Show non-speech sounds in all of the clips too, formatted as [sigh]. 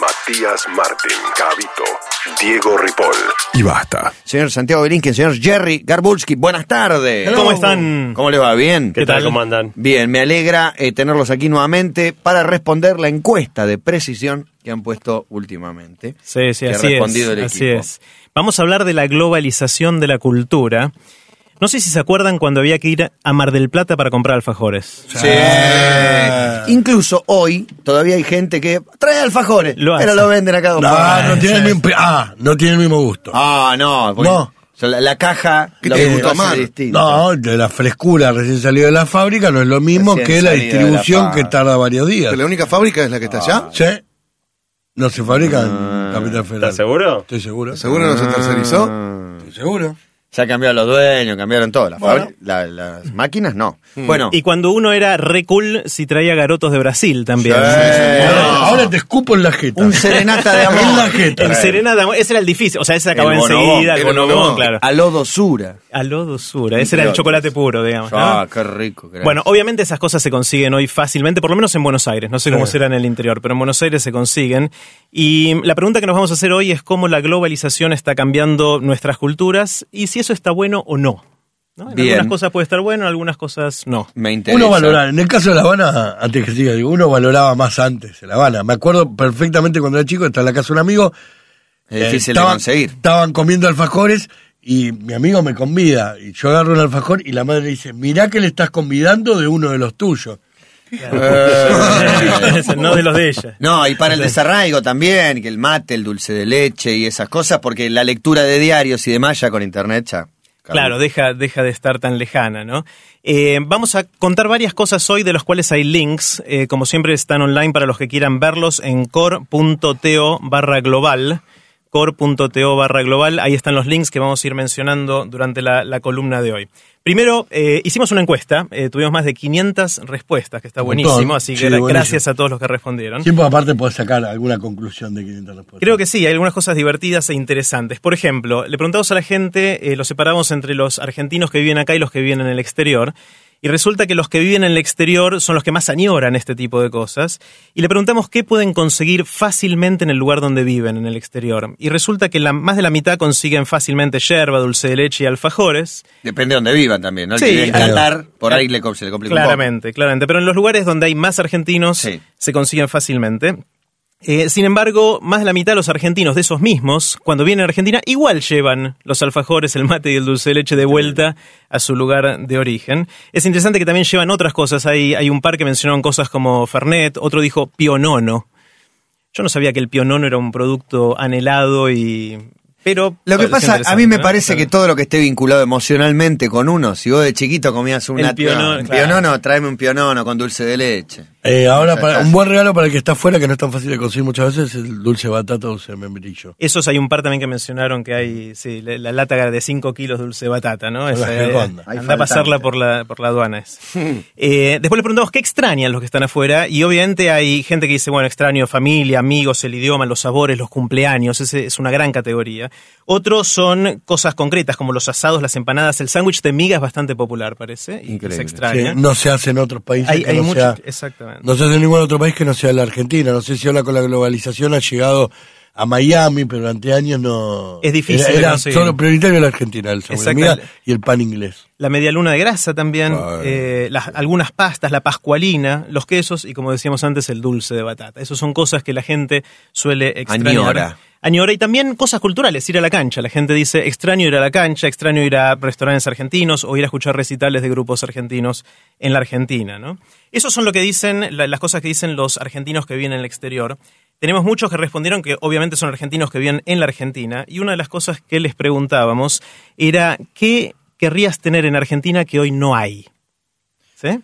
Matías Martín, Cabito, Diego Ripoll. Y basta. Señor Santiago Belinken, señor Jerry Garbulski, buenas tardes. ¿Cómo están? ¿Cómo le va? ¿Bien? ¿Qué tal? ¿Cómo andan? Bien, me alegra eh, tenerlos aquí nuevamente para responder la encuesta de precisión que han puesto últimamente. Sí, sí, que ha así respondido es. el Así es. Vamos a hablar de la globalización de la cultura. No sé si se acuerdan cuando había que ir a Mar del Plata para comprar alfajores. Sí. Incluso hoy todavía hay gente que trae alfajores, Lo pero hace. lo venden acá. dos No, tiene el mismo, ah, no tiene el mismo gusto. Ah, no. porque- No. o sea, la, la caja Eh, lo hace distinto. No, de la frescura recién salido de la fábrica no es lo mismo Recién que la salido de la distribución que fábrica. tarda varios días. ¿Pero la única fábrica es la que está allá? ¿Sí? No se fabrica Ah. en Capital Federal. ¿Estás seguro? Estoy seguro. ¿Seguro no se tercerizó? Estoy seguro. Ya cambiaron los dueños, cambiaron todo. Las, Bueno. fabri- la- las máquinas no. Bueno, Y cuando uno era re cool, si traía garotos de Brasil también. Sí. Ahora, ahora te escupo en la jeta. un serenata de amor. En la jeta. El Serenata, ese era el difícil. O sea, ese se acabó El bonobón. enseguida. El El bonobón, bonobón. claro. Aló dosura. Aló dosura. Ese era el chocolate puro, digamos. ¿no? Ah, qué rico. que era. Bueno, obviamente esas cosas se consiguen hoy fácilmente, por lo menos en Buenos Aires. No sé cómo será en el interior, pero en Buenos Aires se consiguen. Y la pregunta que nos vamos a hacer hoy es cómo la globalización está cambiando nuestras culturas y si eso está bueno o no. ¿No? En Bien. algunas cosas puede estar bueno, en algunas cosas no. me interesa. Uno valoraba, en el caso de La Habana, antes que siga, digo, uno valoraba más antes en La Habana. Me acuerdo perfectamente cuando era chico, estaba en la casa de un amigo. Es eh, difícil estaban- de conseguir. Estaban comiendo alfajores y mi amigo me convida. Y yo agarro un alfajor y la madre dice, mirá que le estás convidando de uno de los tuyos. No de los de ella. No, y para el desarraigo también, que el mate, el dulce de leche y esas cosas, porque la lectura de diarios y demás ya con internet ya. Claro, deja, deja de estar tan lejana, ¿no? Eh, vamos a contar varias cosas hoy de los cuales hay links. Eh, como siempre están online para los que quieran verlos en core.to barra global. core.to barra global. Ahí están los links que vamos a ir mencionando durante la, la columna de hoy. Primero, eh, hicimos una encuesta. eh, tuvimos más de 500 respuestas, que está montón. buenísimo. Así que Sí, gra- buenísimo. gracias a todos los que respondieron. Siempre aparte podés sacar alguna conclusión de 500 respuestas. Creo que sí, hay algunas cosas divertidas e interesantes. Por ejemplo, le preguntamos a la gente, eh, lo separamos entre los argentinos que viven acá y los que viven en el exterior. Y resulta que los que viven en el exterior son los que más añoran este tipo de cosas. Y le preguntamos qué pueden conseguir fácilmente en el lugar donde viven, en el exterior. Y resulta que la, más de la mitad consiguen fácilmente yerba, dulce de leche y alfajores. Depende de donde vivan también, ¿no? El Sí, que vive en claro. Qatar, por ahí le, se le complica un Claramente, claramente. Pero en los lugares donde hay más argentinos Sí. se consiguen fácilmente. Eh, sin embargo, más de la mitad de los argentinos de esos mismos, cuando vienen a Argentina, igual llevan los alfajores, el mate y el dulce de leche de vuelta a su lugar de origen. Es interesante que también llevan otras cosas. Hay, hay un par que mencionaron cosas como Fernet, otro dijo pionono. Yo no sabía que el pionono era un producto anhelado y... Pero Lo que pasa, a mí me ¿no? parece Claro. que todo lo que esté vinculado emocionalmente con uno, si vos de chiquito comías una El pionono, un claro. pionono, tráeme un pionono con dulce de leche. Eh, ahora, para, un buen regalo para el que está afuera, que no es tan fácil de conseguir muchas veces, es el dulce batata dulce de membrillo. Esos hay un par también que mencionaron que hay, sí, la, la lata de 5 kilos de dulce de batata, ¿no? Que eh, anda a pasarla por la, por la aduana. es. [laughs] Eh, después le preguntamos qué extrañan los que están afuera y obviamente hay gente que dice, bueno, extraño familia, amigos, el idioma, los sabores, los cumpleaños, ese es una gran categoría. Otros son cosas concretas como los asados, las empanadas, el sándwich de miga es bastante popular, parece, y Increíble. se Sí, extraña. no se hace en otros países hay que hay no mucho, sea... exactamente. No se hace en ningún otro país que no sea la Argentina. No sé si ahora con la globalización ha llegado a Miami, pero durante años no... Es difícil Era, era solo prioritario la Argentina, el sabor de Exactamente. miga y el pan inglés. La media luna de grasa también, eh, las, algunas pastas, la pascualina, los quesos y como decíamos antes el dulce de batata. Esas son cosas que la gente suele extrañar. Añora. Añora y también cosas culturales, ir a la cancha. La gente dice extraño ir a la cancha, extraño ir a restaurantes argentinos o ir a escuchar recitales de grupos argentinos en la Argentina. ¿no? Esos son lo que dicen, la- las cosas que dicen los argentinos que viven en el exterior. Tenemos muchos que respondieron que obviamente son argentinos que viven en la Argentina y una de las cosas que les preguntábamos era ¿qué querrías tener en Argentina que hoy no hay? ¿Sí?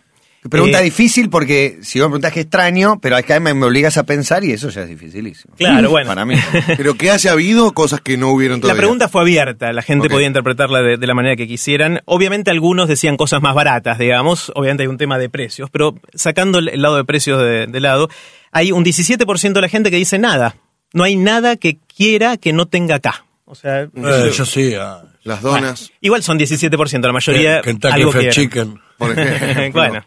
Pregunta Eh, difícil porque si vos me preguntás qué extraño, pero acá me, me obligas a pensar y eso ya es dificilísimo. Claro, bueno. Para mí. [laughs] Pero que haya habido cosas que no hubieron La todavía. pregunta fue abierta, la gente podía interpretarla de, de la manera que quisieran. Obviamente algunos decían cosas más baratas, digamos, obviamente hay un tema de precios, pero sacando el, lado de precios de, de lado, hay un 17% de la gente que dice nada. No hay nada que quiera que no tenga acá. O sea, Eh, yo sí, ah, Las donas, igual son 17%, la mayoría Kentucky algo Fried quieren. Chicken. por [laughs] ejemplo. bueno.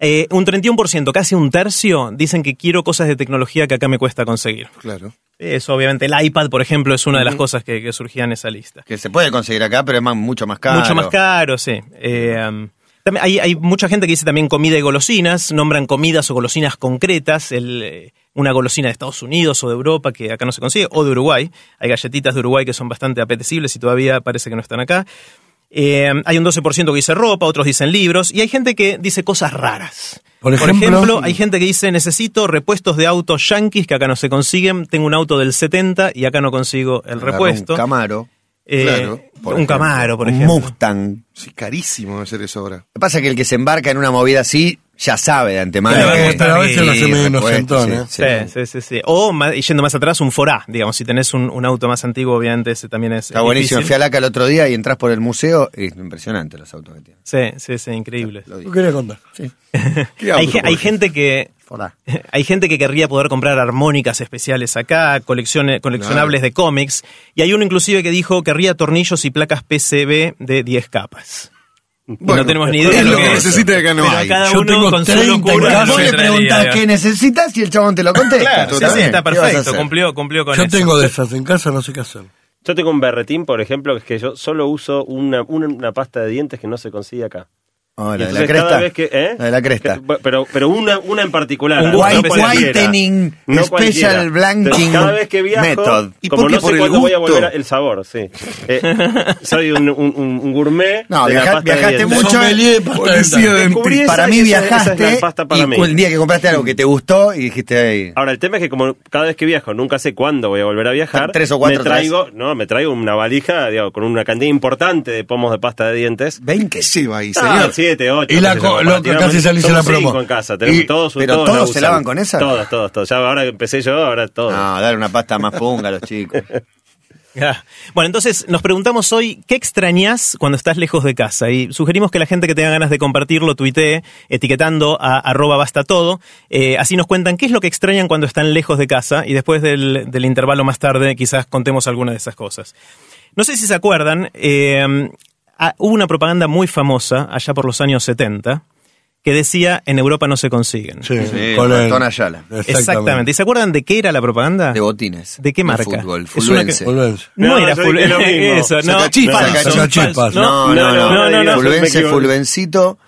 Eh, un 31%, casi un tercio, dicen que quiero cosas de tecnología que acá me cuesta conseguir. Claro. Eso, obviamente, el iPad, por ejemplo, es una de las cosas que, que surgía en esa lista. Que se puede conseguir acá, pero es más- mucho más caro. Mucho más caro, sí. Eh, um, también hay, hay mucha gente que dice también comida y golosinas, nombran comidas o golosinas concretas, el, eh, una golosina de Estados Unidos o de Europa que acá no se consigue, o de Uruguay. Hay galletitas de Uruguay que son bastante apetecibles y todavía parece que no están acá. Eh, hay un 12% que dice ropa, otros dicen libros, y hay gente que dice cosas raras. Por ejemplo- hay gente que dice necesito repuestos de autos yanquis que acá no se consiguen, tengo un auto del 70 y acá no consigo el repuesto. Un Camaro. Eh, Claro, por un ejemplo. Camaro, por un ejemplo. Mustang. Sí, carísimo hacer eso ahora. Lo que pasa es que el que se embarca en una movida así ya sabe de antemano. Pero a veces lo hace medio inocentón, sí, ¿eh? sí. Sí, sí, sí, sí. O y yendo más atrás, un Forá, digamos, si tenés un, un auto más antiguo, obviamente ese también es Está es buenísimo. difícil. Fui a Laca el otro día y entras por el museo. y Es impresionante los autos que tienen. Sí, sí, sí, increíble. Lo quería contar. [laughs] ¿Qué Hay, hay gente que Forá. [laughs] hay gente que querría poder comprar armónicas especiales acá, colecciones, coleccionables de cómics, y hay uno inclusive que dijo querría tornillos y placas PCB de 10 capas. Bueno, no tenemos ni idea es de lo que que es. necesita acá no Pero hay. cada Yo uno tengo con su 30 en locura. Vos le preguntás qué necesitas y el chabón te lo contesta. Claro, sí, sí, Totalmente. está ¿Qué vas a perfecto, cumplió, cumplió con Yo eso. tengo de esas en casa, no sé qué hacer. Yo tengo un berretín, por ejemplo, que es que yo solo uso una, una, una pasta de dientes que no se consigue acá. Oh, la de la cresta. cada vez que, ¿eh? La de la cresta. Que- pero, pero una, una en particular. Un white- whitening No special cualquiera. blanking Cada vez que viajo, method. ¿Y como por qué? no sé ¿Por el cuándo voy a volver a- el sabor, sí. Eh, soy un, un, un- un gourmet No, de la viaja- pasta de viajaste mucho. De pasta esa Para mí es la viajaste pasta para y mí. el día que compraste algo que te gustó y dijiste ahí. Ahora, el tema es que como cada vez que viajo nunca sé cuándo voy a volver a viajar, Tres o cuatro me traigo, no, me traigo una valija digo, con una cantidad importante de pomos de pasta de dientes. ¿20? ¿Qué lleva ahí, Ah, señor? Siete, ocho. Y la co- lo- casi salís en la promo. cinco en casa, tenemos Y- todos, ¿pero todos todos la se usan. lavan con esa? Todos, todos, todos. Ya ahora empecé yo, ahora todos. No, dale una pasta más punga a los chicos. [laughs] Ah. Bueno, entonces nos preguntamos hoy, ¿qué extrañas cuando estás lejos de casa? Y sugerimos que la gente que tenga ganas de compartirlo tuitee etiquetando a arroba basta todo. Eh, así nos cuentan qué es lo que extrañan cuando están lejos de casa y después del, del intervalo más tarde quizás contemos alguna de esas cosas. No sé si se acuerdan, eh, ah, hubo una propaganda muy famosa allá por los años 70 que decía en Europa no se consiguen. Sí, Sí, con el- Ayala. Exactamente. ¿Y se acuerdan de qué era la propaganda? De botines. ¿De qué marca? fútbol, Es una que- fulvense. Fulvense. No, No, era yo ful- dije lo mismo. Eso, no. Sacachispas. Sacachispas. No, no, no. no. Fulvense. Fulvencito.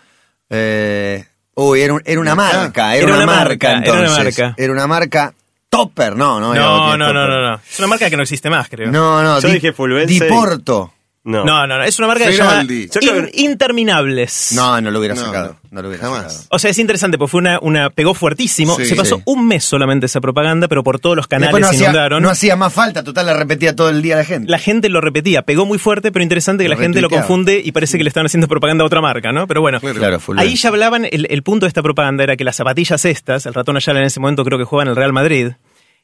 Eh, uy, era, un- era una marca. Era, Era una, una marca, marca, era una entonces. marca. Era una marca Topper. No, no. era No, no, no, no, no. Es una marca que no existe más, creo. No, no. Yo Di- dije Fulvense. Diporto. No. no, no, no. Es una marca que se llama In- Interminables. No, no lo hubiera No, sacado. no. No, lo hubiera Jamás. sacado. O sea, es interesante, porque fue una, una pegó fuertísimo. Sí, se pasó sí. un mes solamente esa propaganda, pero por todos los canales no hacía, inundaron. no hacía más falta, total la repetía todo el día la gente. la gente lo repetía, pegó muy fuerte, pero interesante que Lo la gente lo confunde y parece que le están haciendo propaganda a otra marca, ¿no? Pero bueno, Claro. Ahí ya hablaban, el, el punto de esta propaganda era que las zapatillas estas, el ratón Ayala en ese momento creo que jugaba en el Real Madrid,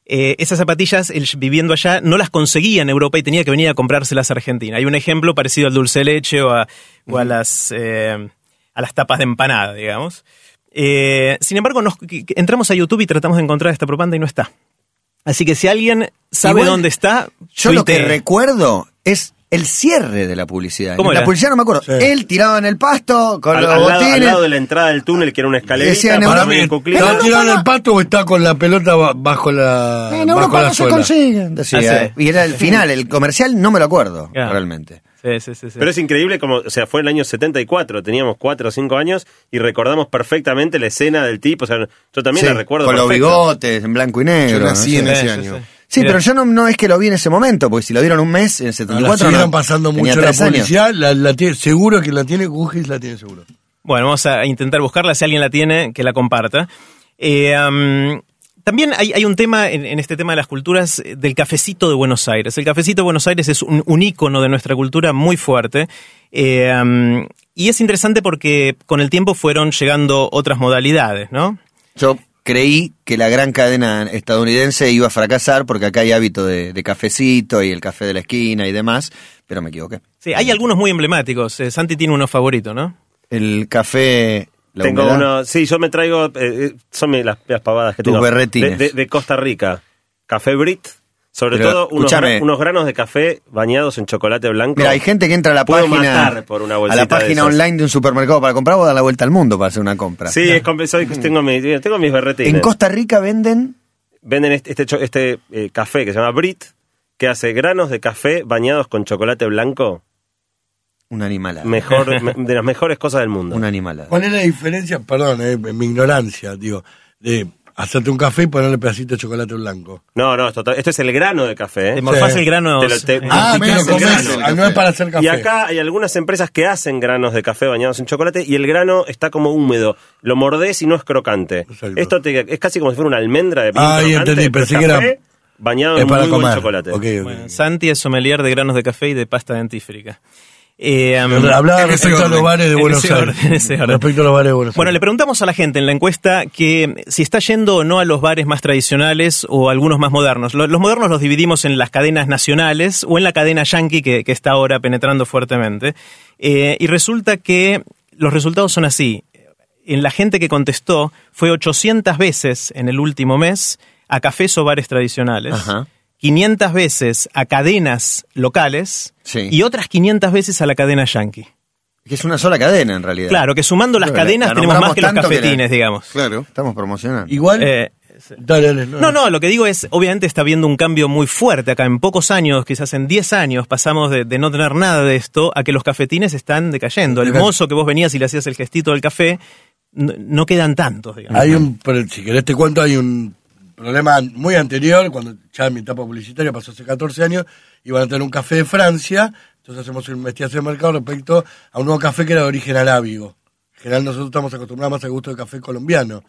eh, esas zapatillas, él viviendo allá, no las conseguía en Europa y tenía que venir a comprárselas a Argentina. Hay un ejemplo parecido al dulce de leche o a, o a las, eh, a las tapas de empanada, digamos. Eh, sin embargo, nos- entramos a YouTube y tratamos de encontrar esta propaganda y no está. Así que si alguien sabe Igual, dónde está, Yo lo que recuerdo es el cierre de la publicidad. ¿Cómo la era? publicidad no me acuerdo. Sí. Él tirado en el pasto con Al, los al lado, al botines. lado de la entrada del túnel, que era una escalerita, Decían, para mí. ¿está no, tirado en el pato o está con la pelota ba- bajo la, En bajo Europa la no se suela? consiguen. decía. Ah, sí. Y era el final, el comercial no me lo acuerdo, Claro. realmente. Sí, sí, sí, sí. Pero es increíble como, o sea, fue en el año 74, teníamos 4 o 5 años y recordamos perfectamente la escena del tipo, o sea, yo también Sí, la recuerdo con los perfecto. bigotes, en blanco y negro. Yo nací en Sí, ese sí, año. Sí. Pero yo no, no es que lo vi en ese momento, porque si lo dieron un mes, en el La 74 siguieron no, pasando mucho la publicidad, la, la tiene- seguro que la tiene Gugis, la tiene seguro. Bueno, vamos a intentar buscarla. Si alguien la tiene, que la comparta. Eh, am, también hay, hay un tema en, en este tema de las culturas eh, del cafecito de Buenos Aires. El cafecito de Buenos Aires es un, un ícono de nuestra cultura muy fuerte. Eh, am, y es interesante porque con el tiempo fueron llegando otras modalidades, ¿no? Yo creí que la gran cadena estadounidense iba a fracasar porque acá hay hábito de, de cafecito y el café de la esquina y demás, pero me equivoqué. Sí, hay algunos muy emblemáticos. Eh, Santi tiene uno favorito, ¿no? El café... La tengo humedad. uno, sí, yo me traigo, eh, eh, son mi- las, las pavadas que Tus tengo. berretines. De, de- de Costa Rica. Café Brit, Sobre Pero, todo unos, escúchame. gra- unos granos de café bañados en chocolate blanco. Mira, hay gente que entra a la Puedo página matar por una a la página online de un supermercado para comprar o dar la vuelta al mundo para hacer una compra. Sí, es soy- tengo, mi- tengo mis berretines. En Costa Rica venden Venden este, este, este, eh, café que se llama Brit, que hace granos de café bañados con chocolate blanco. un animalada. Mejor, [laughs] me- de las mejores cosas del mundo. Un animalada. ¿Cuál es la diferencia? Perdón, eh, en mi ignorancia, digo, de hacerte un café y ponerle pedacito de chocolate blanco. No, no, esto, esto es el grano de café. Te morfás Sí. el grano. Te lo- te- eh, Ah, te te comes grano. ah, no es para hacer café. Y acá hay algunas empresas que hacen granos de café bañados en chocolate y el grano está como húmedo. Lo mordés y no es crocante. Exacto. Esto te- es casi como si fuera una almendra de Ah, crocante, entendí, pero pensé que era- bañado es en para muy buen comer. chocolate. Bueno, Santi es sommelier de granos de café y de pasta dentífrica. Eh, Hablaba respecto a los bares de En Buenos ese Aires. Respecto a los bares de Buenos Bueno, le Aires. preguntamos a la gente en la encuesta que si está yendo o no a los bares más tradicionales o algunos más modernos. Lo- Los modernos los dividimos en las cadenas nacionales o en la cadena yankee que, que está ahora penetrando fuertemente. Eh, y resulta que los resultados son así. En la gente que contestó fue 800 veces en el último mes a cafés o bares tradicionales. Ajá. 500 veces a cadenas locales Sí. y otras 500 veces a la cadena yankee. Que es una sola cadena en realidad. Claro, que sumando las cadenas la tenemos más que los tanto que la- cafetines, digamos. Claro. Estamos promocionando. Igual, Eh, dale, dale, no, no, lo que digo es, obviamente está habiendo un cambio muy fuerte acá. En pocos años, quizás en 10 años, pasamos de, de no tener nada de esto a que los cafetines están decayendo. El mozo que vos venías y le hacías el gestito del café, no, no quedan tantos, digamos. Hay un, pero si querés te cuento, hay un problema muy anterior, cuando ya en mi etapa publicitaria pasó hace 14 años, iban a tener un café de Francia, entonces hacemos una investigación de mercado respecto a un nuevo café que era de origen arábigo. En general nosotros estamos acostumbrados más al gusto de café colombiano.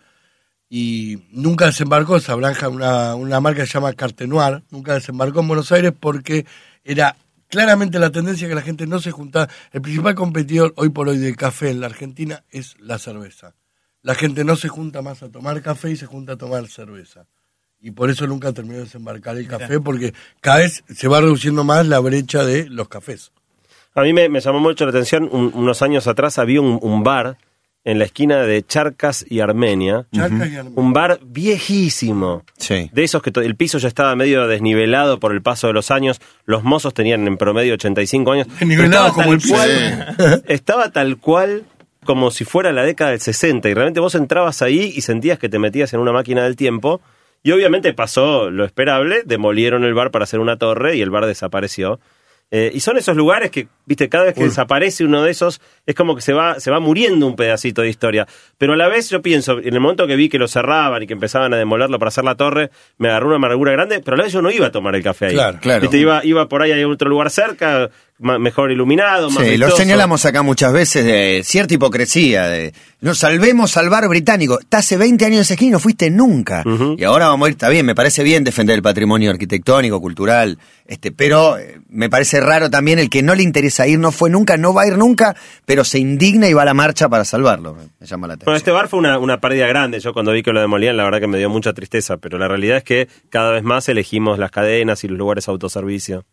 Y nunca desembarcó esa branja, una, una marca que se llama Cartenoir, nunca desembarcó en Buenos Aires porque era claramente la tendencia que la gente no se juntaba. El principal competidor hoy por hoy del café en la Argentina es la cerveza la gente no se junta más a tomar café y se junta a tomar cerveza. Y por eso nunca terminó de desembarcar el café, porque cada vez se va reduciendo más la brecha de los cafés. A mí me, me llamó mucho la atención, un- unos años atrás había un, un bar en la esquina de Charcas y Armenia. Charcas y Armenia. Un bar viejísimo. Sí. De esos que el piso ya estaba medio desnivelado por el paso de los años. Los mozos tenían en promedio 85 años. Desnivelado como el cual- [laughs] [laughs] Estaba tal cual como si fuera la década del 60. Y realmente vos entrabas ahí y sentías que te metías en una máquina del tiempo. Y obviamente pasó lo esperable. Demolieron el bar para hacer una torre y el bar desapareció. Eh, y son esos lugares que, viste, cada vez que desaparece uno de esos, es como que se va, se va muriendo un pedacito de historia. Pero a la vez yo pienso, en el momento que vi que lo cerraban y que empezaban a demolerlo para hacer la torre, me agarró una amargura grande, pero a la vez yo no iba a tomar el café ahí. Claro, claro. Viste, iba, iba por ahí a otro lugar cerca, mejor iluminado, más Sí, lo señalamos acá muchas veces de cierta hipocresía, de nos salvemos al bar británico. Está hace 20 años ese esquina y no fuiste nunca. Y ahora vamos a ir, está bien, me parece bien defender el patrimonio arquitectónico, cultural, este, pero eh, me parece raro también el que no le interesa ir, no fue nunca, no va a ir nunca, pero se indigna y va a la marcha para salvarlo. Me, llama la atención. Bueno, este bar fue una, una pérdida grande. Yo cuando vi que lo demolían, la verdad que me dio mucha tristeza. Pero la realidad es que cada vez más elegimos las cadenas y los lugares de autoservicio.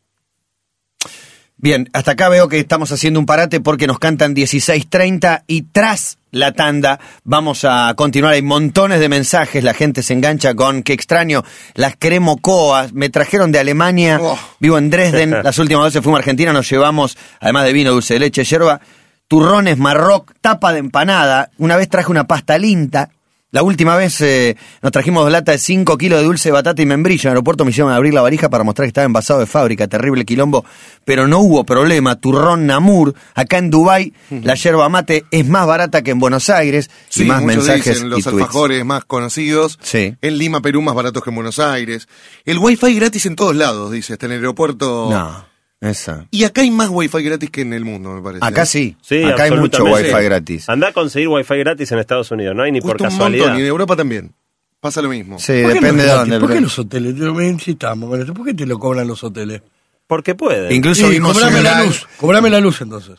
Bien, hasta acá veo que estamos haciendo un parate porque nos cantan 16.30 y tras la tanda vamos a continuar. Hay montones de mensajes, la gente se engancha con qué extraño, las cremocoas, me trajeron de Alemania, Oh. vivo en Dresden, [laughs] las últimas veces fuimos a Argentina, nos llevamos, además de vino, dulce de leche, yerba, turrones, marroc, tapa de empanada, una vez traje una pasta linta, la última vez eh, nos trajimos dos latas de 5 kilos de dulce de batata y membrillo. En el aeropuerto me hicieron abrir la varija para mostrar que estaba envasado de fábrica. Terrible quilombo. Pero no hubo problema. Turrón Namur. Acá en Dubai la yerba mate es más barata que en Buenos Aires. Sí, y más mensajes dicen, y los tweets. alfajores más conocidos. Sí. En Lima, Perú, más baratos que en Buenos Aires. El wifi gratis en todos lados, dice, hasta en el aeropuerto. No, esa. Y acá hay más wifi gratis que en el mundo, me parece. Acá sí. Sí, Acá hay mucho wifi gratis. Anda a conseguir wifi gratis en Estados Unidos, no hay ni por Cuesta un casualidad. montón, y en Europa también. Pasa lo mismo. Sí, ¿Por qué depende de dónde. ¿Por qué los hoteles? Yo me insistamos con esto. ¿Por qué te lo cobran los hoteles? Porque puede. Incluso Sí, vimos cobrame la luz. Cobrame la luz entonces.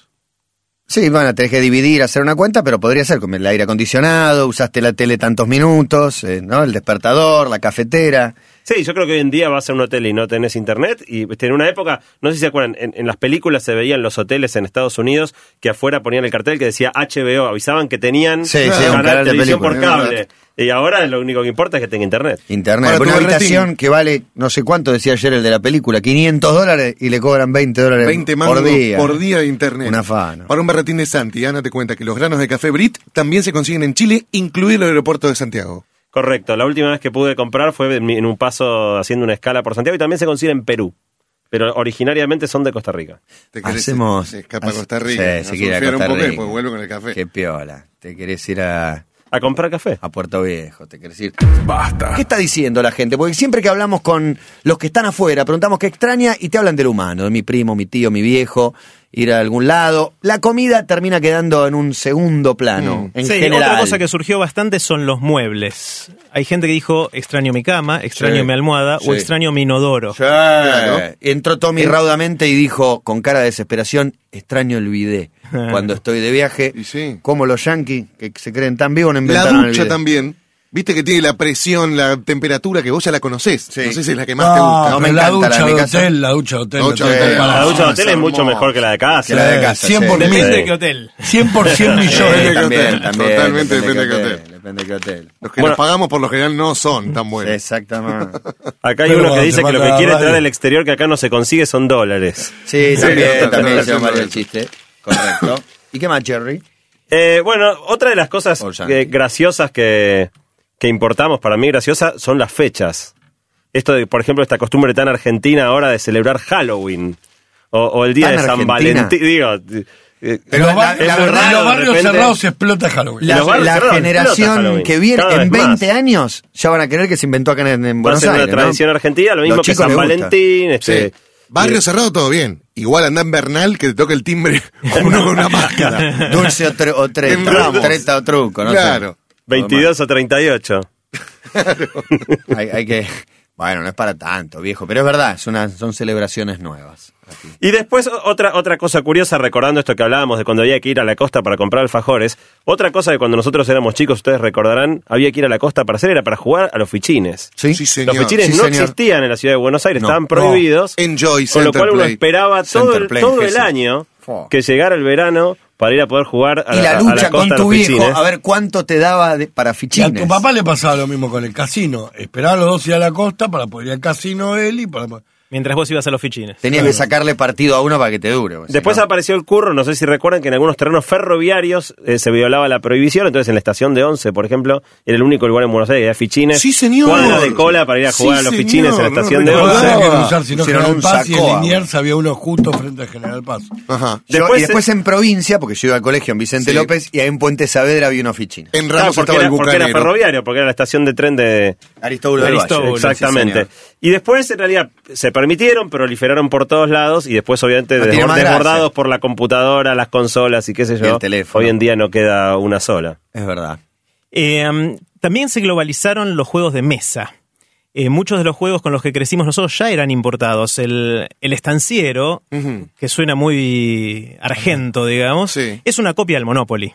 Sí, bueno, tenés que dividir, hacer una cuenta, pero podría ser con el aire acondicionado, usaste la tele tantos minutos, eh, ¿no? El despertador, la cafetera. Sí, yo creo que hoy en día vas a un hotel y no tenés internet. Y en una época, no sé si se acuerdan, en, en las películas se veían los hoteles en Estados Unidos que afuera ponían el cartel que decía HBO, avisaban que tenían Sí, sí, canal un canal de televisión película, por cable. Y ahora lo único que importa es que tenga internet. Internet. Ahora, una habitación que vale no sé cuánto, decía ayer el de la película, 500 dólares y le cobran 20 dólares 20 mangos por día. por día de internet. Una afano. Para un berretín de Santi, Ana te cuenta que los granos de café Brit también se consiguen en Chile, incluido el aeropuerto de Santiago. Correcto. La última vez que pude comprar fue en un paso haciendo una escala por Santiago y también se consigue en Perú. Pero originariamente son de Costa Rica. Te querés- Hacemos. se escapa a Costa Rica. Sí, a se quiere a un Costa poco y Rica. después vuelve con el café. Qué piola. Te querés ir a, A comprar café. a Puerto Viejo, te querés ir. Basta. ¿Qué está diciendo la gente? Porque siempre que hablamos con los que están afuera, preguntamos qué extraña y te hablan del humano, de mi primo, mi tío, mi viejo, ir a algún lado. La comida termina quedando en un segundo plano, en sí, general. otra cosa que surgió bastante son los muebles. Hay gente que dijo extraño mi cama, extraño Sí, mi almohada sí. o extraño mi inodoro. Sí. Entró Tommy raudamente y dijo con cara de desesperación, extraño el bidet. [laughs] Cuando estoy de viaje, Y sí. como los yankees, que se creen tan vivos, no La inventaron el ducha también. Viste que tiene la presión, la temperatura que vos ya la conocés. Sí. No sé si es la que más te gusta. No, me la encanta la ducha de mi de casa. hotel, la ducha de hotel. La ducha de hotel. La ducha de hotel es hermoso. mucho mejor que la de casa. Que la de casa, 100 por. Depende de qué hotel. 100% Sí, millones. Depende de qué también, hotel. también, Totalmente depende depende de qué hotel. Depende de qué hotel. Los que Bueno. nos pagamos por lo general no son tan buenos. Exactamente. [laughs] Acá hay Pero uno que dice que lo que quiere traer del exterior que acá no se consigue son dólares. Sí, también, también se llama haciendo el chiste. Correcto. ¿Y qué más, Jerry? Eh, bueno, otra de las cosas graciosas que, que importamos, para mí graciosa, son las fechas. Esto de, por ejemplo, esta costumbre tan argentina ahora de celebrar Halloween. O, o el día ¿Tan de San argentina? Valentín. Digo, eh, Pero la- en verdad, los barrios repente- cerrados se explota Halloween. La, generación Halloween. que viene en vez más. 20 años ya van a creer que se inventó acá en, en va a Buenos ser Aires. una ¿no? tradición argentina, lo mismo Los que San. Valentín. Sí. Este, Barrio cerrado, todo bien. Igual anda en Bernal que te toca el timbre uno [laughs] con una [laughs] máscara. Dulce o, tre- o treta, Ramos. treta o truco, ¿no? sé. Claro. 22 o 38. Hay, hay que... Bueno, no es para tanto, viejo, pero es verdad, es una, son celebraciones nuevas. aquí. Y después otra, otra cosa curiosa, recordando esto que hablábamos de cuando había que ir a la costa para comprar alfajores, otra cosa que cuando nosotros éramos chicos, ustedes recordarán, había que ir a la costa para hacer, era para jugar a los fichines. ¿Sí? Sí, señor. Los fichines Sí, no señor. existían en la ciudad de Buenos Aires, No, estaban no. prohibidos. Enjoy, con lo cual uno Play. esperaba todo, el, todo el año. Que llegara el verano para ir a poder jugar a Y la a- a lucha con costa a tu viejo, fichines. a ver cuánto te daba de- para Y a fichines. tu papá le pasaba lo mismo con el casino. Esperaban los dos ir a la costa para poder ir al casino él y para... Mientras vos ibas a los fichines. Tenías que sacarle partido a uno para que te dure. pues, Después no- apareció el curro, no sé si recuerdan que en algunos terrenos ferroviarios eh, se violaba la prohibición, entonces en la estación de Once, por ejemplo, era el único lugar en Buenos Aires que había fichines. Sí, señor. Cuadra de cola para ir a Sí, jugar a los señor. fichines en la estación de No, No no, Once. pusieron General un Paz y saco, en Liniers había uno justo frente a General Paz. Ajá. Yo- Después y después en provincia, porque yo iba al colegio en Vicente Sí. López, y ahí en Puente Saavedra había una oficina. En Claro, Ramos porque, estaba era, el porque era bucanero. ferroviario, porque era la estación de tren de, Aristóbulo del Valle. Aristóbulo, Exactamente. Y después, en realidad, se permitieron, proliferaron por todos lados y después, obviamente, No desbordados por la computadora, las consolas y qué sé yo. el teléfono. Hoy en día no queda una sola. Es verdad. Eh, um, también se globalizaron los juegos de mesa. Eh, muchos de los juegos con los que crecimos nosotros ya eran importados. El, el estanciero, que suena muy argento, digamos, Sí. es una copia del Monopoly.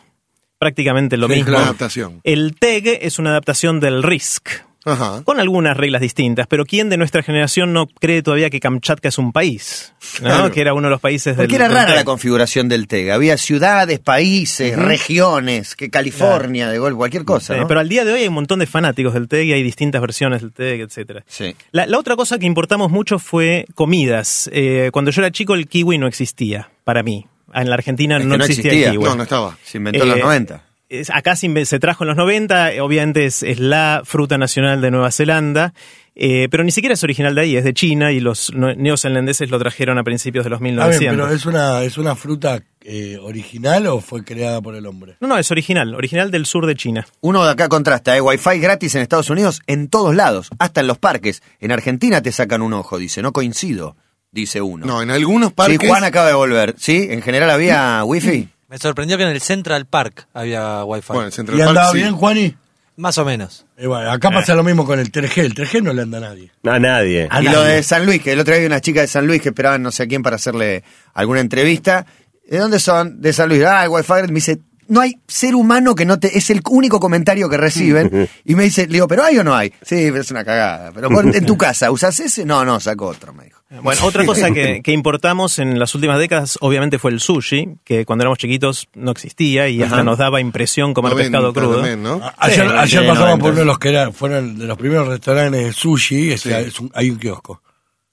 Prácticamente lo Sí, mismo. la adaptación. El TEG es una adaptación del Risk, Ajá. con algunas reglas distintas, pero ¿quién de nuestra generación no cree todavía que Kamchatka es un país? ¿no? Claro. Que era uno de los países del Porque era rara TEG. la configuración del TEGA. Había ciudades, países, regiones, que California, de golpe, cualquier cosa. Sí, ¿no? Pero al día de hoy hay un montón de fanáticos del TEG y hay distintas versiones del TEG, etcétera. Sí. La, la otra cosa que importamos mucho fue comidas. Eh, cuando yo era chico el kiwi no existía, para mí. En la Argentina Es que no, existía, el kiwi. No, no estaba. Se inventó en los Eh, 90. Es- acá se, trajo en los 90, eh, obviamente es, es la fruta nacional de Nueva Zelanda, eh, pero ni siquiera es original de ahí, es de China y los neozelandeses lo trajeron a principios de los Ah, bien, 1900. pero ¿es una, ¿es una fruta eh, original o fue creada por el hombre? No, no, es original, original del sur de China. Uno de acá contrasta, ¿eh? Wi-Fi gratis en Estados Unidos en todos lados, hasta en los parques. En Argentina te sacan un ojo, dice, no coincido, dice uno. No, en algunos sí, parques. Juan acaba de volver. ¿Sí? ¿En general había wifi? Me sorprendió que en el Central Park había wifi. Bueno, el Central ¿Y Park andaba sí. bien, Juani? Más o menos. Eh, bueno, acá pasa lo mismo con el 3G. El 3G no le anda a nadie. A nadie. A y nadie. lo de San Luis, que el otro día había una chica de San Luis que esperaban no sé a quién para hacerle alguna entrevista. ¿De dónde son? De San Luis. Ah, el Wi-Fi. Me dice, no hay ser humano que no te. Es el único comentario que reciben. [laughs] y me dice, le digo, ¿pero hay o no hay? Sí, pero es una cagada. Pero vos en tu casa, ¿usás ese? No, no, saco otro, me dijo. Bueno, otra cosa que, que importamos en las últimas décadas, obviamente, fue el sushi, que cuando éramos chiquitos no existía y hasta nos daba impresión comer pescado 90 crudo. también, ¿no? A- Ayer, Sí, ayer sí, pasamos 90. por uno de los que era, fueron de los primeros restaurantes de sushi, es- Sí. es un- hay un kiosco.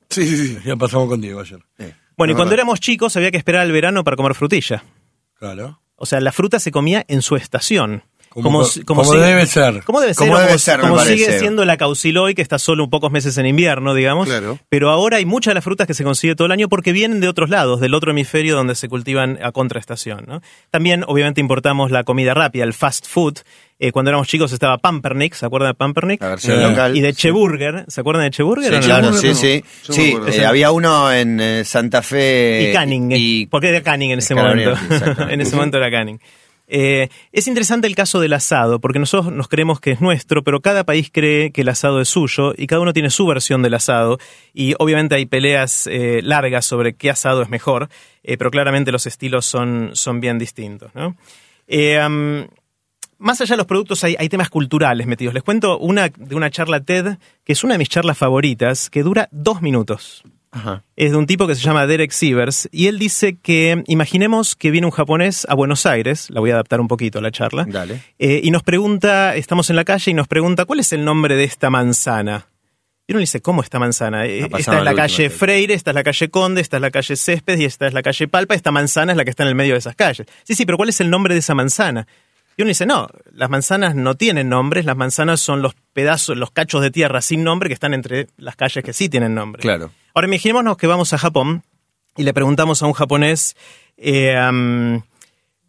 Sí, sí, sí. Ya pasamos con Diego ayer. Bueno, y cuando éramos chicos había que esperar al verano para comer frutilla. Claro. O sea, la fruta se comía en su estación. Como- como sigue- debe ser. Como debe ser, Como debe ser, como parece. sigue siendo la cauciloy, que está solo un pocos meses en invierno, digamos. Claro. Pero ahora hay muchas de las frutas que se consigue todo el año porque vienen de otros lados, del otro hemisferio donde se cultivan a contraestación. ¿no? También, obviamente, importamos la comida rápida, el fast food. Eh, cuando éramos chicos estaba Pampernick, ¿se acuerdan de Pampernick? La versión Eh, local. Y de Cheburger, ¿se acuerdan de Cheburger? Sí, no? claro, sí, sí. Me Sí, eh, había uno en eh, Santa Fe. y Canning. y- ¿Por qué era Canning en ese momento? [laughs] en ese momento era Canning. Eh, es interesante el caso del asado, porque nosotros nos creemos que es nuestro, pero cada país cree que el asado es suyo y cada uno tiene su versión del asado. Y obviamente hay peleas eh, largas sobre qué asado es mejor, eh, pero claramente los estilos son, son bien distintos. ¿no? Más allá de los productos hay, hay temas culturales metidos. Les cuento una de una charla TED, que es una de mis charlas favoritas, que dura dos minutos Ajá. es de un tipo que se llama Derek Sievers y él dice que imaginemos que viene un japonés a Buenos Aires, la voy a adaptar un poquito a la charla, Dale. eh, y nos pregunta, estamos en la calle y nos pregunta cuál es el nombre de esta manzana. Y uno le dice, ¿cómo esta manzana? Eh, Esta es la calle. Freire, esta es la calle Conde, esta es la calle Césped y esta es la calle Palpa, esta manzana es la que está en el medio de esas calles. Sí, sí, pero ¿cuál es el nombre de esa manzana? Y uno dice, no, las manzanas no tienen nombres, las manzanas son los pedazos, los cachos de tierra sin nombre que están entre las calles que sí tienen nombre. Claro. Ahora imaginémonos que vamos a Japón y le preguntamos a un japonés eh,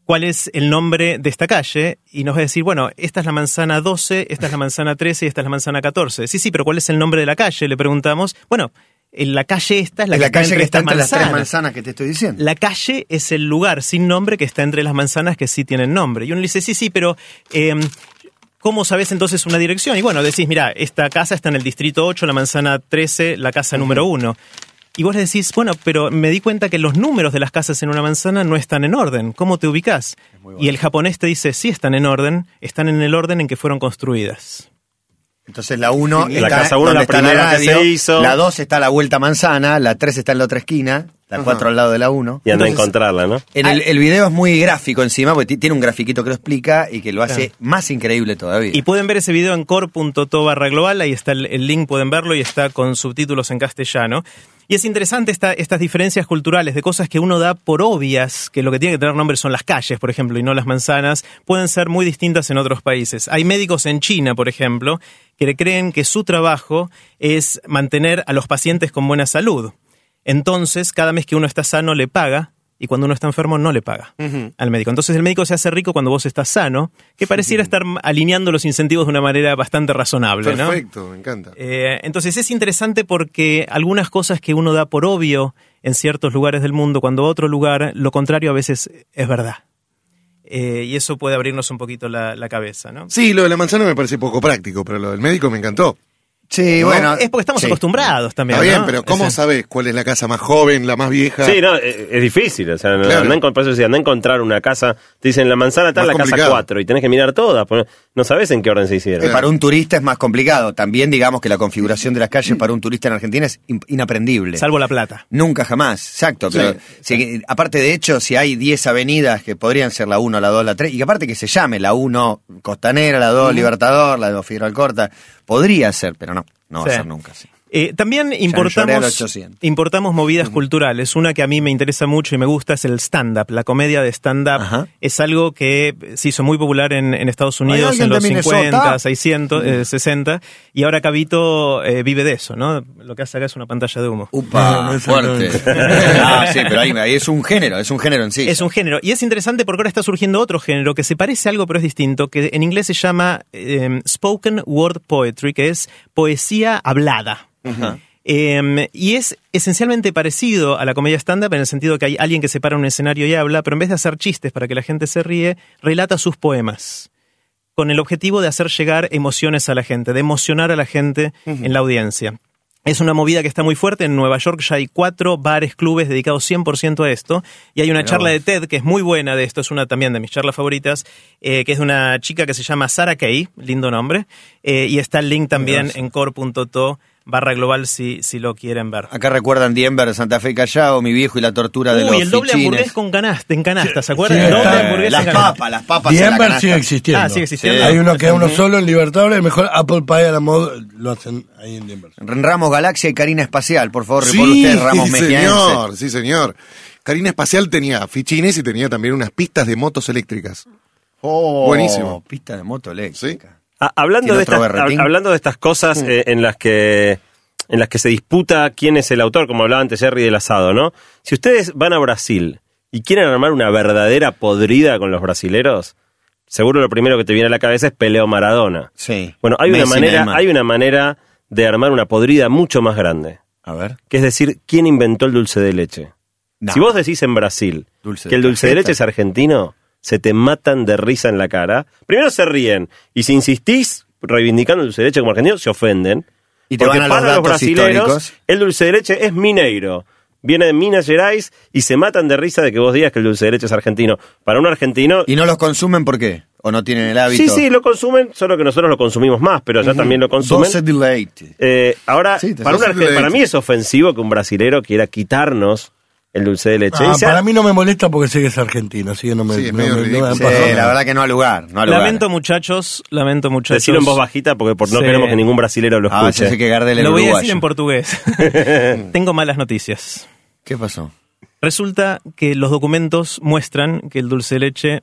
cuál es el nombre de esta calle y nos va a decir, bueno, esta es la manzana 12, esta es la manzana 13 y esta es la manzana 14. Sí, sí, pero ¿cuál es el nombre de la calle? Le preguntamos, bueno, en la calle esta es la, que, la calle que está entre las tres manzanas. que te estoy diciendo. La calle es el lugar sin nombre que está entre las manzanas que sí tienen nombre. Y uno le dice, sí, sí, pero eh, ¿cómo sabes entonces una dirección? Y bueno, decís, mira, esta casa está en el distrito 8, la manzana 13, la casa número 1. Y vos le decís, bueno, pero me di cuenta que los números de las casas en una manzana no están en orden. ¿Cómo te ubicás? Y el japonés te dice, sí están en orden, están en el orden en que fueron construidas. Entonces la 1 La casa uno, la primera que se hizo. La 2 está a la vuelta manzana, la 3 está en la otra esquina, la 4 al lado de la 1. Y anda a encontrarla, ¿no? En el, el video es muy gráfico encima, porque ti- tiene un grafiquito que lo explica y que lo hace más increíble todavía. Y pueden ver ese video en core.to barra global, ahí está el, el link, pueden verlo y está con subtítulos en castellano. Y es interesante esta- estas diferencias culturales de cosas que uno da por obvias, que lo que tiene que tener nombre son las calles, por ejemplo, y no las manzanas, pueden ser muy distintas en otros países. Hay médicos en China, por ejemplo, que creen que su trabajo es mantener a los pacientes con buena salud. Entonces, cada mes que uno está sano le paga y cuando uno está enfermo no le paga al médico. Entonces el médico se hace rico cuando vos estás sano, que pareciera estar alineando los incentivos de una manera bastante razonable. ¿no? Perfecto, me encanta. Eh, entonces es interesante porque algunas cosas que uno da por obvio en ciertos lugares del mundo, cuando otro lugar, lo contrario a veces es verdad. Eh, y eso puede abrirnos un poquito la, la cabeza, ¿no? Sí, lo de la manzana me parece poco práctico, pero lo del médico me encantó. Sí, ¿no? bueno. es porque estamos sí. acostumbrados también. Está bien, ¿no? pero ¿cómo O sea, sabes cuál es la casa más joven, la más vieja? Sí, no, es, es difícil. O sea, no- Claro. andá en- por eso decía, andá a encontrar una casa. Te dicen la manzana está en Más la casa complicado. 4 y tenés que mirar todas. porque No sabes en qué orden se hicieron. Eh, Para un turista es más complicado. También digamos que la configuración de las calles para un turista en Argentina es in- inaprendible. Salvo la plata. Nunca jamás, exacto. Pero si- aparte de hecho, si hay 10 avenidas que podrían ser la 1, la 2, la 3, y que aparte que se llame la 1 Costanera, la 2 Libertador, la 2 Figueroa Alcorta, podría ser, pero no, no va Sí. a ser nunca así. Eh, también importamos, 800. importamos movidas culturales. Una que a mí me interesa mucho y me gusta es el stand-up. La comedia de stand-up es algo que se hizo muy popular en, en Estados Unidos en los de Minnesota? 50, 600, eh, 60. Y ahora Cabito eh, vive de eso, ¿no? Lo que hace acá es una pantalla de humo. Upa, No, fuerte. [laughs] ah, sí, pero ahí, ahí es un género, es un género en sí. Es un género. Y es interesante porque ahora está surgiendo otro género que se parece a algo pero es distinto, que en inglés se llama eh, Spoken Word Poetry, que es poesía hablada. Eh, y es esencialmente parecido a la comedia stand-up en el sentido que hay alguien que se para en un escenario y habla, pero en vez de hacer chistes para que la gente se ríe, relata sus poemas. Con el objetivo de hacer llegar emociones a la gente, de emocionar a la gente en la audiencia. Es una movida que está muy fuerte. En Nueva York ya hay cuatro bares, clubes dedicados 100% a esto. Y hay una charla de TED que es muy buena de esto, es una también de mis charlas favoritas, eh, que es de una chica que se llama Sarah Kay, lindo nombre. Eh, y está el link también en core.to barra global si, si lo quieren ver. Acá recuerdan Denver, Santa Fe y Callao, mi viejo y la tortura de los Uy, el doble fichines. hamburgués con canasta, en canasta, ¿se acuerdan? Sí, el doble está- hamburgués Las en papas, las papas en la Denver sigue existiendo. Ah, sigue existiendo. Hay uno que es uno solo en Libertadores, el mejor Apple Pie a la moda lo hacen ahí en Denver. Ramos Galaxia y Karina Espacial, por favor, Sí, usted Ramos sí, Mejiense. señor, sí, señor. Karina Espacial tenía fichines y tenía también unas pistas de motos eléctricas. Oh, Buenísimo. Pista de moto eléctrica. Ah, hablando, ¿Tiene de estas, hablando de estas cosas eh, en las que en las que se disputa quién es el autor, como hablaba antes Jerry del asado, ¿no? Si ustedes van a Brasil y quieren armar una verdadera podrida con los brasileros, seguro lo primero que te viene a la cabeza es Peleo Maradona. Sí. Bueno, hay una manera, hay una manera de armar una podrida mucho más grande, A ver. que es decir, quién inventó el dulce de leche. No. Si vos decís en Brasil Dulce que el dulce de leche es argentino, se te matan de risa en la cara. Primero se ríen, y si insistís reivindicando el dulce de leche como argentino, se ofenden. Y te porque van a los para los brasileros, históricos. el dulce de leche es mineiro. Viene de Minas Gerais y se matan de risa de que vos digas que el dulce de leche es argentino. Para un argentino, ¿Y no los consumen por qué? ¿O no tienen el hábito? sí, sí, lo consumen, solo que nosotros lo consumimos más, pero allá también lo consumen. Dulce de leite. Eh, ahora, Sí, para, un para mí es ofensivo que un brasilero quiera quitarnos el dulce de leche. Ah, para mí no me molesta porque sé que es argentino, así que no me, Sí, no me- no me Sí, pasado la verdad que no al lugar. No al lugar. Lamento muchachos, lamento muchachos. Decirlo en voz bajita porque por, no Sí. queremos que ningún brasilero lo Ah, escuche. que Lo voy a decir en portugués. [laughs] Tengo malas noticias. ¿Qué pasó? Resulta que los documentos muestran que el dulce de leche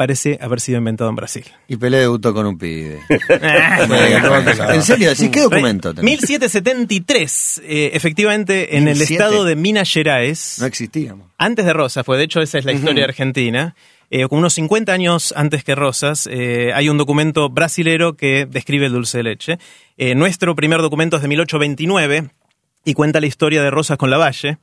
parece haber sido inventado en Brasil. Y Pelé debutó con un pibe. [laughs] ¿En serio? ¿Sí? ¿Qué documento tenés? 1773, eh, efectivamente, en el 1700. estado de Minas Gerais, No existíamos. antes de Rosas, pues de hecho esa es la historia argentina, eh, como unos 50 años antes que Rosas, eh, hay un documento brasilero que describe el dulce de leche. Eh, nuestro primer documento es de 1829 y cuenta la historia de Rosas con Lavalle.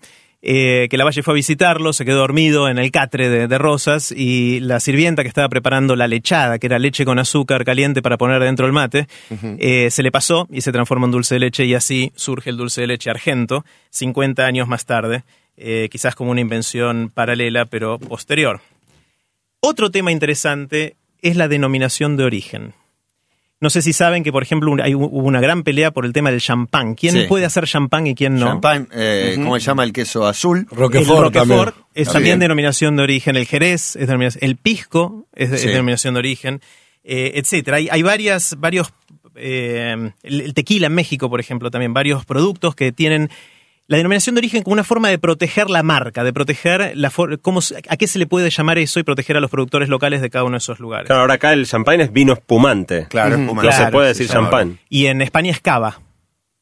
Eh, que Lavalle fue a visitarlo, se quedó dormido en el catre de, de Rosas y la sirvienta que estaba preparando la lechada, que era leche con azúcar caliente para poner dentro del mate, eh, se le pasó y se transforma en dulce de leche y así surge el dulce de leche argento, 50 años más tarde, eh, quizás como una invención paralela pero posterior. Otro tema interesante es la denominación de origen. No sé si saben que, por ejemplo, un- hay- hubo una gran pelea por el tema del champán. ¿Quién Sí. puede hacer champán y quién no? Champagne, eh, ¿cómo se llama el queso azul? Roquefort, el Roquefort también. es también bien. denominación de origen, el Jerez es denominación, el Pisco es, denominación de origen, eh, etcétera. Hay, hay varias, varios, eh, el, el tequila en México, por ejemplo, también varios productos que tienen la denominación de origen como una forma de proteger la marca, de proteger la for- cómo, se- a qué se le puede llamar eso y proteger a los productores locales de cada uno de esos lugares. Claro, ahora acá el champagne es vino espumante. Claro, es No espumante. se puede decir champán. Y en España es cava.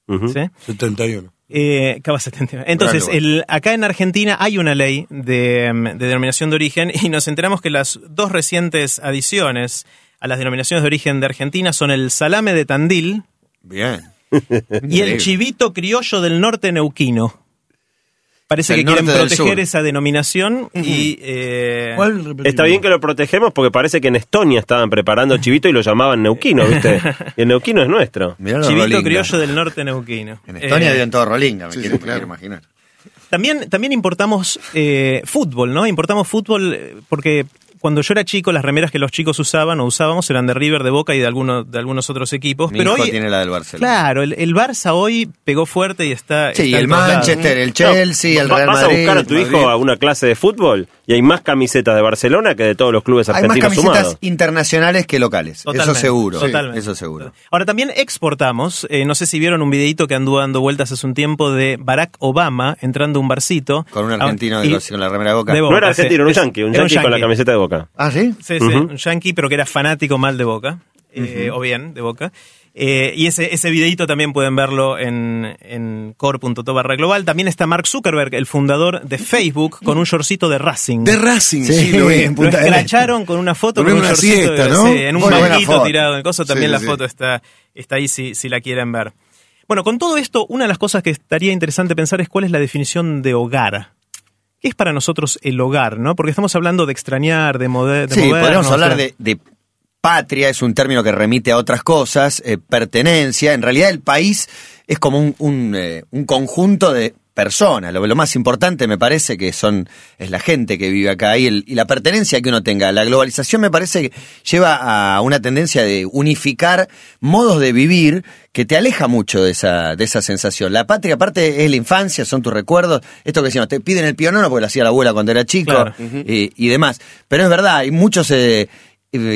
¿sí? 71. Eh, Cava 79. Entonces, el, acá en Argentina hay una ley de, mm, de denominación de origen y nos enteramos que las dos recientes adiciones a las denominaciones de origen de Argentina son el salame de Tandil Bien. Y el chivito criollo del norte neuquino. Parece Del que quieren proteger esa denominación y... eh. Está bien que lo protegemos porque parece que en Estonia estaban preparando chivito y lo llamaban neuquino, ¿viste? [laughs] Y el neuquino es nuestro. Chivito Rolinga. criollo del norte neuquino. En Estonia Eh, viven todo Rolinga, me sí, quiero, sí, me claro. quiero imaginar. También, también importamos eh, fútbol, ¿no? Importamos fútbol porque cuando yo era chico, las remeras que los chicos usaban o usábamos eran de River, de Boca y de, algunos de algunos otros equipos. Mi pero hijo hoy, tiene la del Barcelona. claro, el, el Barça hoy pegó fuerte y está. Sí, está el lados. Manchester, el Chelsea, el Real Vas Madrid. a buscar a tu hijo a una clase de fútbol y hay más camisetas de Barcelona que de todos los clubes Hay más argentinos camisetas sumados. internacionales que locales. Totalmente, eso seguro. totalmente. Eso seguro. Ahora también exportamos, eh, no sé si vieron un videito que anduvo dando vueltas hace un tiempo de Barack Obama entrando a un barcito. Con un Ah, argentino de y- los- con la remera de boca. de No era argentino, era un yankee, un yankee con la camiseta de boca. Ah, ¿sí? Sí, sí, un yankee, pero que era fanático mal de Boca, eh, o bien de Boca. Eh, y ese, ese videito también pueden verlo en, en core.to barra global. También está Mark Zuckerberg, el fundador de Facebook, con un shortcito de Racing. De Racing, Sí, sí, lo vi. en Lo Punta escracharon con una foto con un una shortcito siesta, de- ¿no? sí, en un banquito tirado en el coso. También Sí, la sí. foto está, está ahí si, si la quieren ver. Bueno, con todo esto, una de las cosas que estaría interesante pensar es cuál es la definición de hogar. ¿Qué es para nosotros el hogar, no? Porque estamos hablando de extrañar, de, mover, de Sí, movernos, podríamos hablar de patria, es un término que remite a otras cosas, eh, pertenencia. En realidad el país es como un, un, eh, un conjunto de personas. Lo, lo más importante me parece que son es la gente que vive acá y, el- y la pertenencia que uno tenga. La globalización me parece que lleva a una tendencia de unificar modos de vivir que te aleja mucho de esa, de esa sensación. La patria, aparte, es la infancia, son tus recuerdos. Esto que decíamos, te piden el pionono porque lo hacía la abuela cuando era chico Claro. y, y demás. Pero es verdad, hay muchos eh, eh,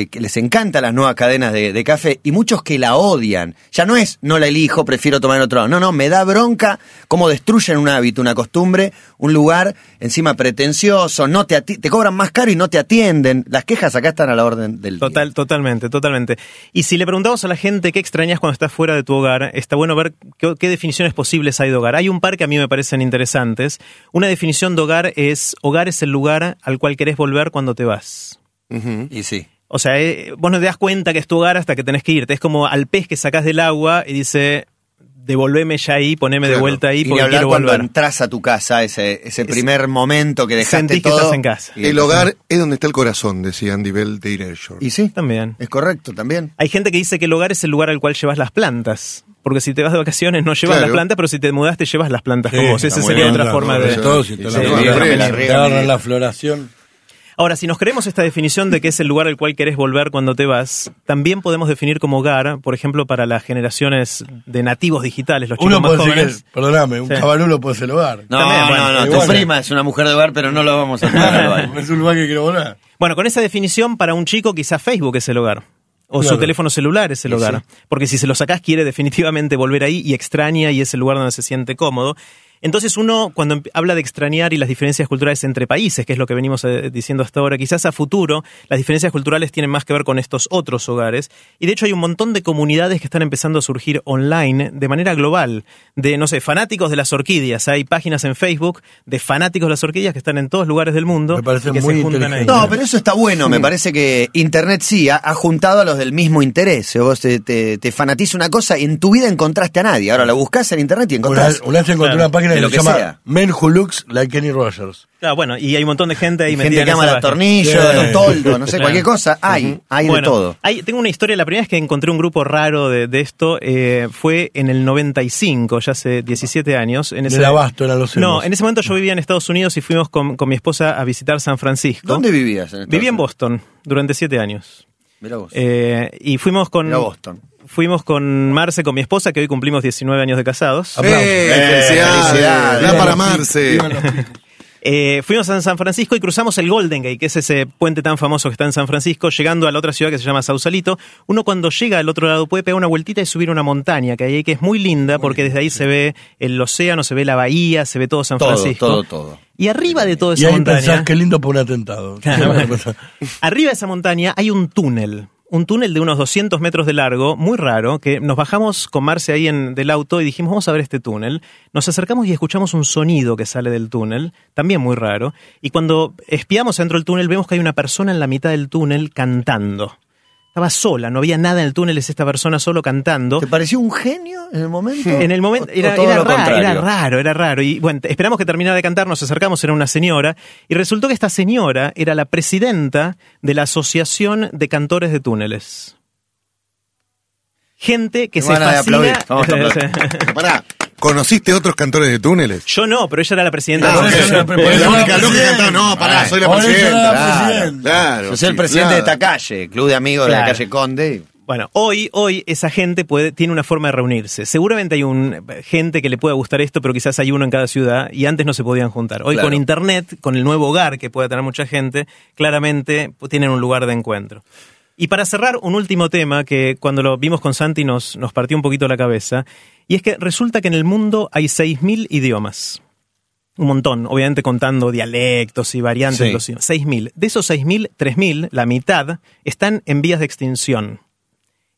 que les encantan las nuevas cadenas de, de café y muchos que la odian. Ya no es no la elijo, prefiero tomar en otro lado. No, no, me da bronca cómo destruyen un hábito, una costumbre, un lugar encima pretencioso, no te, te cobran más caro y no te atienden. Las quejas acá están a la orden del día. Total, totalmente, totalmente. Y si le preguntamos a la gente qué extrañas cuando estás fuera de tu hogar, está bueno ver qué, qué definiciones posibles hay de hogar. Hay un par que a mí me parecen interesantes. Una definición de hogar es, hogar es el lugar al cual querés volver cuando te vas. Y sí. O sea, eh, vos no te das cuenta que es tu hogar hasta que tenés que irte. Es como al pez que sacás del agua y dice, devolveme ya ahí, poneme de vuelta ahí Y porque hablar quiero cuando volver. entras a tu casa, ese, ese primer momento que dejaste Sentís que todo. estás en casa. Y- El hogar es donde está el corazón, decía Andy Bell de Erasure. Y sí, También. es correcto también. Hay gente que dice que el hogar es el lugar al cual llevas las plantas. Porque si te vas de vacaciones no llevas Claro. las plantas, pero si te mudaste llevas las plantas Sí, con vos. Esa sería otra forma de... todo si te Sí, la floración. Ahora, si nos creemos esta definición de que es el lugar al cual querés volver cuando te vas, también podemos definir como hogar, por ejemplo, para las generaciones de nativos digitales, los chicos Uno más puede decir jóvenes. perdóname, un Sí. puede ser el hogar. No, También, bueno, no, no, tu prima es una mujer de hogar, pero no lo vamos a tomar. [laughs] es un lugar que quiero volver. Bueno, con esa definición, para un chico quizás Facebook es el hogar. O su teléfono celular es el Sí, hogar. sí. Porque si se lo sacás quiere definitivamente volver ahí y extraña y es el lugar donde se siente cómodo. Entonces uno, cuando emp- habla de extrañar y las diferencias culturales entre países, que es lo que venimos eh, diciendo hasta ahora, quizás a futuro las diferencias culturales tienen más que ver con estos otros hogares. Y de hecho hay un montón de comunidades que están empezando a surgir online de manera global. De, no sé, fanáticos de las orquídeas. Hay páginas en Facebook de fanáticos de las orquídeas que están en todos lugares del mundo. Me parece y que muy se juntan ahí. No, pero eso está bueno. Me parece que Internet sí ha, ha juntado a los del mismo interés. Vos te, te, te fanatiza una cosa y en tu vida encontraste a nadie. Ahora la buscas en Internet y Una, encontrás. una vez encontré Claro, una página de que lo se que llama sea. Men Who Looks Like Kenny Rogers. Claro, bueno, y hay un montón de gente ahí metida gente en que ama esa los tornillos, Sí. los toldos, no sé, Claro. cualquier cosa. Hay, hay Bueno, de todo. hay- tengo una historia, la primera vez que encontré un grupo raro de, de esto eh, fue en el 95, ya hace 17 años. En ese, Del abasto eran los No, en ese momento yo vivía en Estados Unidos y fuimos con, con mi esposa a visitar San Francisco. ¿Dónde vivías? En Vivía en Boston durante 7 años. Mirá vos. Eh, y fuimos con... Mirá Boston. Fuimos con Marce, con mi esposa, que hoy cumplimos 19 años de casados. Aplausos. ¡Eh! ¡Felicidades! felicidades. ¡Da Vivan para Beatles. Eh, fuimos a San Francisco y cruzamos el Golden Gate, que es ese puente tan famoso que está en San Francisco, llegando a la otra ciudad que se llama Sausalito. Uno cuando llega al otro lado puede pegar una vueltita y subir una montaña que hay ahí, que es muy linda porque desde ahí se ve el océano, se ve la bahía, se ve todo San Todo, Francisco. todo, todo. Y arriba de toda Y esa ahí montaña, pensás qué lindo por un atentado. Claro, arriba de esa montaña hay un túnel. Un túnel de unos 200 metros de largo, muy raro, que nos bajamos con Marce ahí en, del auto y dijimos, vamos a ver este túnel. Nos acercamos y escuchamos un sonido que sale del túnel, también muy raro. Y cuando espiamos dentro del túnel, vemos que hay una persona en la mitad del túnel cantando. Estaba sola, no había nada en el túnel, es esta persona solo cantando. ¿Te pareció un genio en el momento? En el momento ¿O- o era, era raro, era raro, era raro. Y bueno, esperamos que terminara de cantar, nos acercamos, era una señora, y resultó que esta señora era la presidenta de la Asociación de Cantores de Túneles. Gente que Qué se ganas de aplaudir. fascina. Vamos a [laughs] aplaudir. ¿Conociste otros cantores de túneles? Yo no, pero ella era la presidenta Ah, de la única que cantaba. No, pará, soy la presidenta. la Claro. Yo soy el presidente de esta calle, Club de Amigos de la calle Conde. Bueno, hoy, hoy esa gente puede, tiene una forma de reunirse. Seguramente hay un, gente que le pueda gustar esto, pero quizás hay uno en cada ciudad y antes no se podían juntar. Hoy Claro. con internet, con el nuevo hogar que puede tener mucha gente, claramente tienen un lugar de encuentro. Y para cerrar, un último tema que cuando lo vimos con Santi nos, nos partió un poquito la cabeza, y es que resulta que en el mundo hay 6.000 idiomas. Un montón, obviamente contando dialectos y variantes Sí. de los idiomas. 6.000. De esos 6.000, 3.000, la mitad, están en vías de extinción.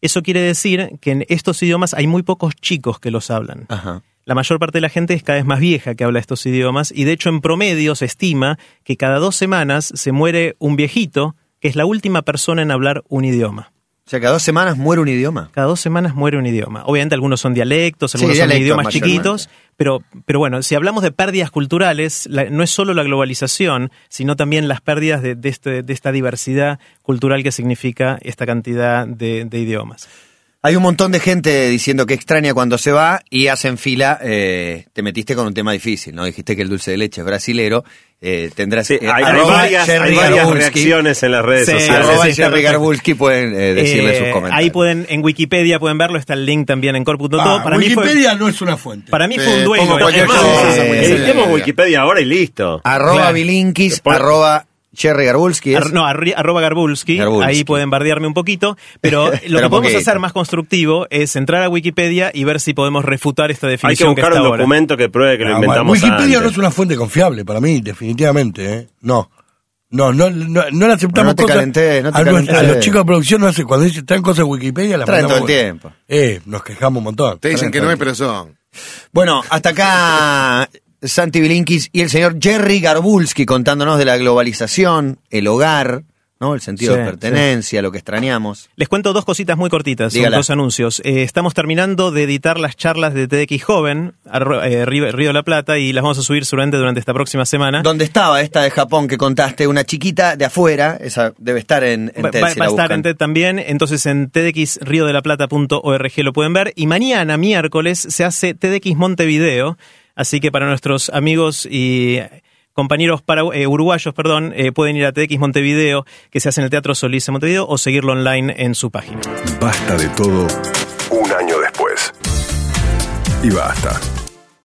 Eso quiere decir que en estos idiomas hay muy pocos chicos que los hablan. Ajá. La mayor parte de la gente es cada vez más vieja que habla estos idiomas y de hecho en promedio se estima que cada dos semanas se muere un viejito que es la última persona en hablar un idioma. O sea, cada dos semanas muere un idioma. Cada dos semanas muere un idioma. Obviamente algunos son dialectos, Sí, algunos son idiomas chiquitos, pero, pero bueno, si hablamos de pérdidas culturales, la- no es solo la globalización, sino también las pérdidas de, de este- de esta diversidad cultural que significa esta cantidad de, de idiomas. Hay un montón de gente diciendo que extraña cuando se va y hacen fila. eh, te metiste con un tema difícil, ¿no? Dijiste que el dulce de leche es brasilero. eh, tendrás Sí, eh, hay, hay varias, hay varias reacciones en las redes Sí, sociales. Arroba sí, está Jerry perfecto. Garbulski pueden eh, decirle Eh, sus comentarios. Ahí pueden, en Wikipedia pueden verlo, está el link también en corp.to. Ah, para, mí fue, Wikipedia no es una fuente. para mí fue un duelo. eh, Editemos Wikipedia ahora y listo. Arroba Claro. Bilinkis, arroba Jerry Garbulski. ¿es? Ar- no, arri- arroba Garbulski, Garbulski. ahí pueden bardearme un poquito, pero [laughs] lo Pero que podemos poquito. hacer más constructivo es entrar a Wikipedia y ver si podemos refutar esta Hay que definición buscar está un ahora. documento que pruebe que lo Ah, inventamos bueno, Wikipedia antes. no es una fuente confiable para mí, definitivamente, ¿eh? No. No, no, no, no le aceptamos No te cosas. calenté, no te a, los- calenté. a los chicos de producción no hace, cuando dicen traen cosas de Wikipedia, las Traen todo el tiempo. Eh, nos quejamos un montón. Te dicen que no hay, pero son. Bueno, hasta acá Santi Bilinkis y el señor Jerry Garbulski contándonos de la globalización, el hogar, ¿no? El sentido Sí, de pertenencia, lo que extrañamos. Les cuento dos cositas muy cortitas, son dos anuncios. Eh, estamos terminando de editar las charlas de TX Joven, arro- eh, Río, Río de la Plata, y las vamos a subir seguramente durante esta próxima semana. ¿Dónde estaba esta de Japón que contaste? Una chiquita de afuera, esa debe estar en, en Va, TED, va- si va a estar en TED también, entonces en tdxriodelaplata.org lo pueden ver. Y mañana, miércoles, se hace TEDx Montevideo, así que para nuestros amigos y compañeros eh, uruguayos, perdón, eh, pueden ir a TEDx Montevideo, que se hace en el Teatro Solís en Montevideo, o seguirlo online en su página. Basta de todo un año después. Y basta.